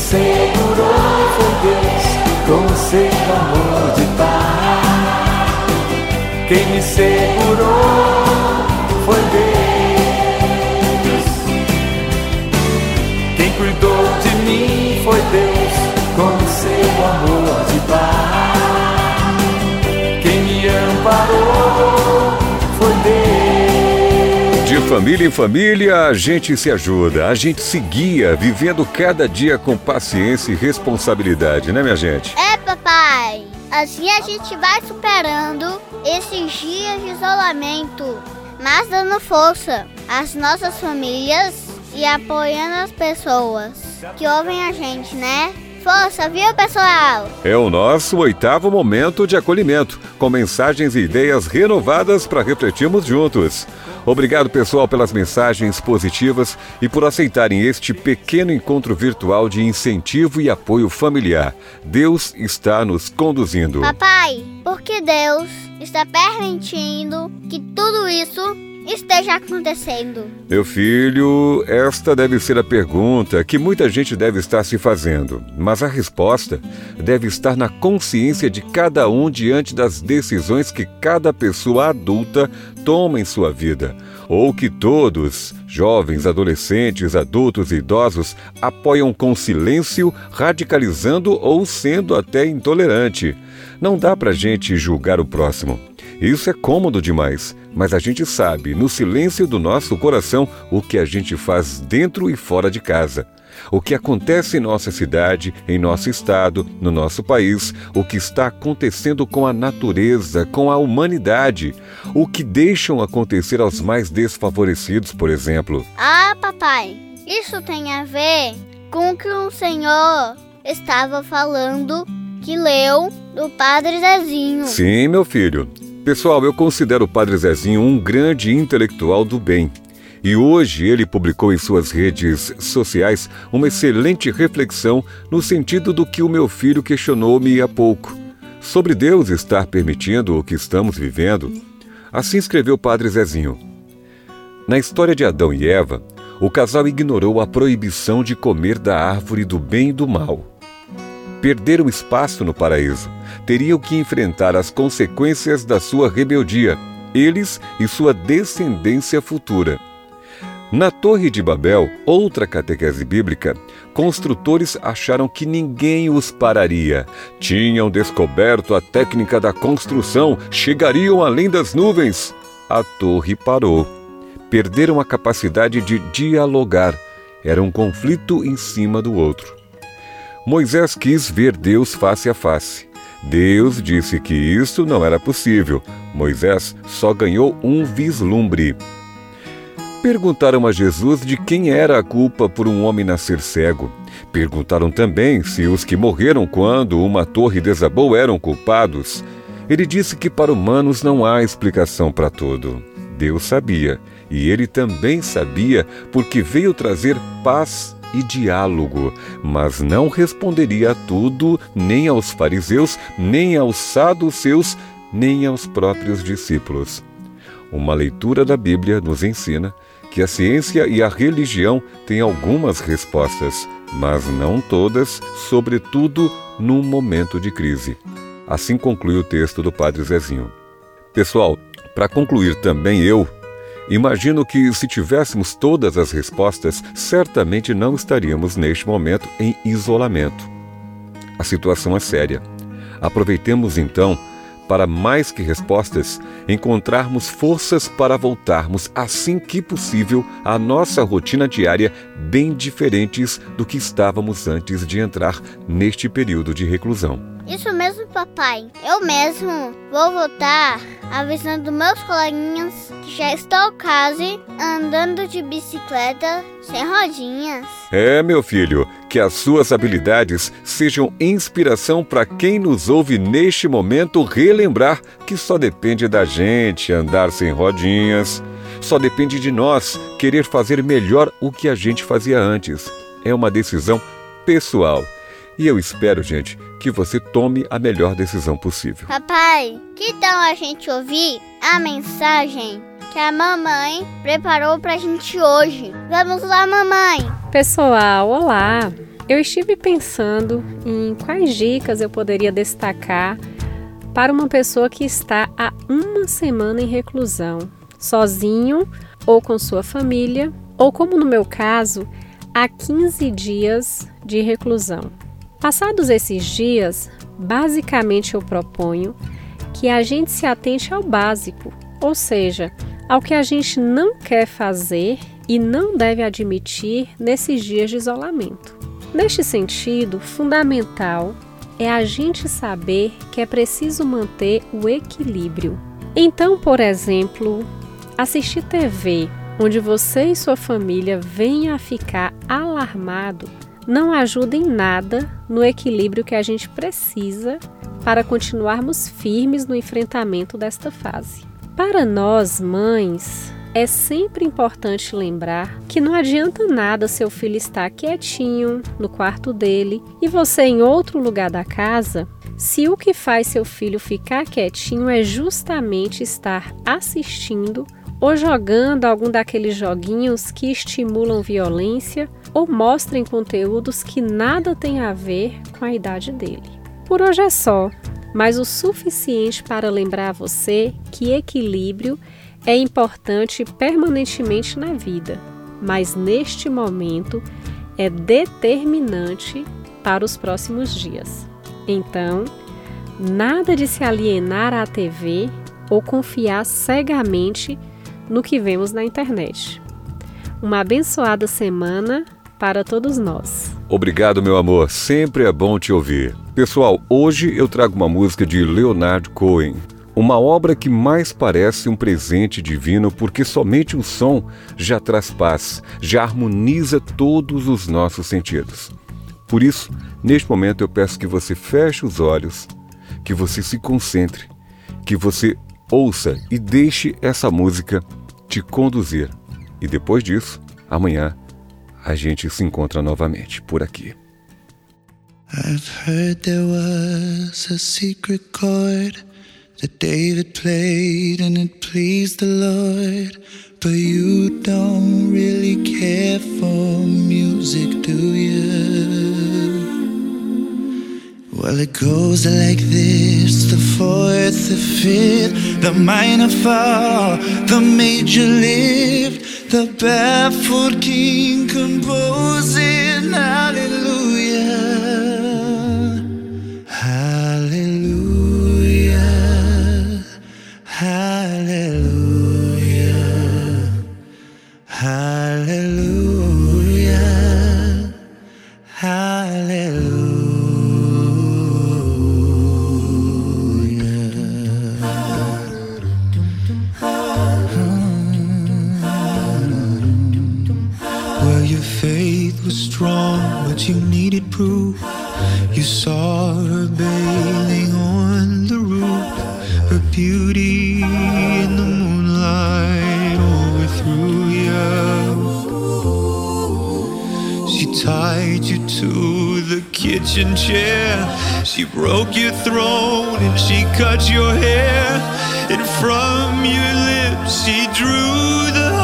segurou foi Deus com seu amor de paz. Quem me segurou família em família, a gente se ajuda, a gente se guia, vivendo cada dia com paciência e responsabilidade, né, minha gente? É, papai. Assim a gente vai superando esses dias de isolamento, mas dando força às nossas famílias e apoiando as pessoas que ouvem a gente, né? Força, viu, pessoal? É o nosso oitavo momento de acolhimento, com mensagens e ideias renovadas para refletirmos juntos. Obrigado, pessoal, pelas mensagens positivas e por aceitarem este pequeno encontro virtual de incentivo e apoio familiar. Deus está nos conduzindo. Papai, porque Deus está permitindo que tudo isso esteja acontecendo. Meu filho, esta deve ser a pergunta que muita gente deve estar se fazendo, mas a resposta deve estar na consciência de cada um diante das decisões que cada pessoa adulta toma em sua vida, ou que todos, jovens, adolescentes, adultos e idosos, apoiam com silêncio, radicalizando ou sendo até intolerante. Não dá pra gente julgar o próximo. Isso é cômodo demais, mas a gente sabe, no silêncio do nosso coração, o que a gente faz dentro e fora de casa. O que acontece em nossa cidade, em nosso estado, no nosso país, o que está acontecendo com a natureza, com a humanidade, o que deixam acontecer aos mais desfavorecidos, por exemplo. Ah, papai, isso tem a ver com o que o Senhor estava falando que leu do Padre Zezinho. Sim, meu filho. Pessoal, eu considero o Padre Zezinho um grande intelectual do bem. E hoje ele publicou em suas redes sociais uma excelente reflexão no sentido do que o meu filho questionou-me há pouco. Sobre Deus estar permitindo o que estamos vivendo. Assim escreveu o Padre Zezinho. Na história de Adão e Eva, o casal ignorou a proibição de comer da árvore do bem e do mal. Perderam espaço no paraíso. Teriam que enfrentar as consequências da sua rebeldia, eles e sua descendência futura. Na Torre de Babel, outra catequese bíblica, construtores acharam que ninguém os pararia. Tinham descoberto a técnica da construção, chegariam além das nuvens. A torre parou. Perderam a capacidade de dialogar. Era um conflito em cima do outro. Moisés quis ver Deus face a face. Deus disse que isso não era possível. Moisés só ganhou um vislumbre. Perguntaram a Jesus de quem era a culpa por um homem nascer cego. Perguntaram também se os que morreram quando uma torre desabou eram culpados. Ele disse que para humanos não há explicação para tudo. Deus sabia, e ele também sabia porque veio trazer paz e diálogo, mas não responderia a tudo, nem aos fariseus, nem aos saduceus, nem aos próprios discípulos. Uma leitura da Bíblia nos ensina que a ciência e a religião têm algumas respostas, mas não todas, sobretudo num momento de crise. Assim conclui o texto do Padre Zezinho. Pessoal, para concluir também eu, imagino que se tivéssemos todas as respostas, certamente não estaríamos neste momento em isolamento. A situação é séria. Aproveitemos então para mais que respostas, encontrarmos forças para voltarmos assim que possível à nossa rotina diária bem diferentes do que estávamos antes de entrar neste período de reclusão. Isso papai. Eu mesmo vou voltar avisando meus coleguinhas que já estou quase andando de bicicleta sem rodinhas. É, meu filho, que as suas habilidades sejam inspiração para quem nos ouve neste momento relembrar que só depende da gente andar sem rodinhas. Só depende de nós querer fazer melhor o que a gente fazia antes. É uma decisão pessoal. E eu espero, gente, que você tome a melhor decisão possível. Papai, que tal a gente ouvir a mensagem que a mamãe preparou pra gente hoje? Vamos lá, mamãe! Pessoal, olá! Eu estive pensando em quais dicas eu poderia destacar para uma pessoa que está há uma semana em reclusão, sozinho ou com sua família, ou como no meu caso, há 15 dias de reclusão. Passados esses dias, basicamente eu proponho que a gente se atente ao básico, ou seja, ao que a gente não quer fazer e não deve admitir nesses dias de isolamento. Neste sentido, fundamental é a gente saber que é preciso manter o equilíbrio. Então, por exemplo, assistir TV onde você e sua família venham a ficar alarmado não ajuda em nada no equilíbrio que a gente precisa para continuarmos firmes no enfrentamento desta fase. Para nós, mães, é sempre importante lembrar que não adianta nada seu filho estar quietinho no quarto dele e você em outro lugar da casa, se o que faz seu filho ficar quietinho é justamente estar assistindo ou jogando algum daqueles joguinhos que estimulam violência ou mostrem conteúdos que nada têm a ver com a idade dele. Por hoje é só, mas o suficiente para lembrar você que equilíbrio é importante permanentemente na vida, mas neste momento é determinante para os próximos dias. Então, nada de se alienar à TV ou confiar cegamente no que vemos na internet. Uma abençoada semana para todos nós. Obrigado, meu amor. Sempre é bom te ouvir. Pessoal, hoje eu trago uma música de Leonard Cohen. Uma obra que mais parece um presente divino porque somente o som já traz paz, já harmoniza todos os nossos sentidos. Por isso, neste momento eu peço que você feche os olhos, que você se concentre, que você ouça e deixe essa música te conduzir. E depois disso, amanhã a gente se encontra novamente por aqui. I've heard there was a secret chord that David played and it pleased the Lord. But you don't really care for music, do you? Well, it goes like this the fourth, the fifth, the minor fall, the major lift, the baffled king composing. Hallelujah. To the kitchen chair, she broke your throne and she cut your hair, and from your lips she drew the.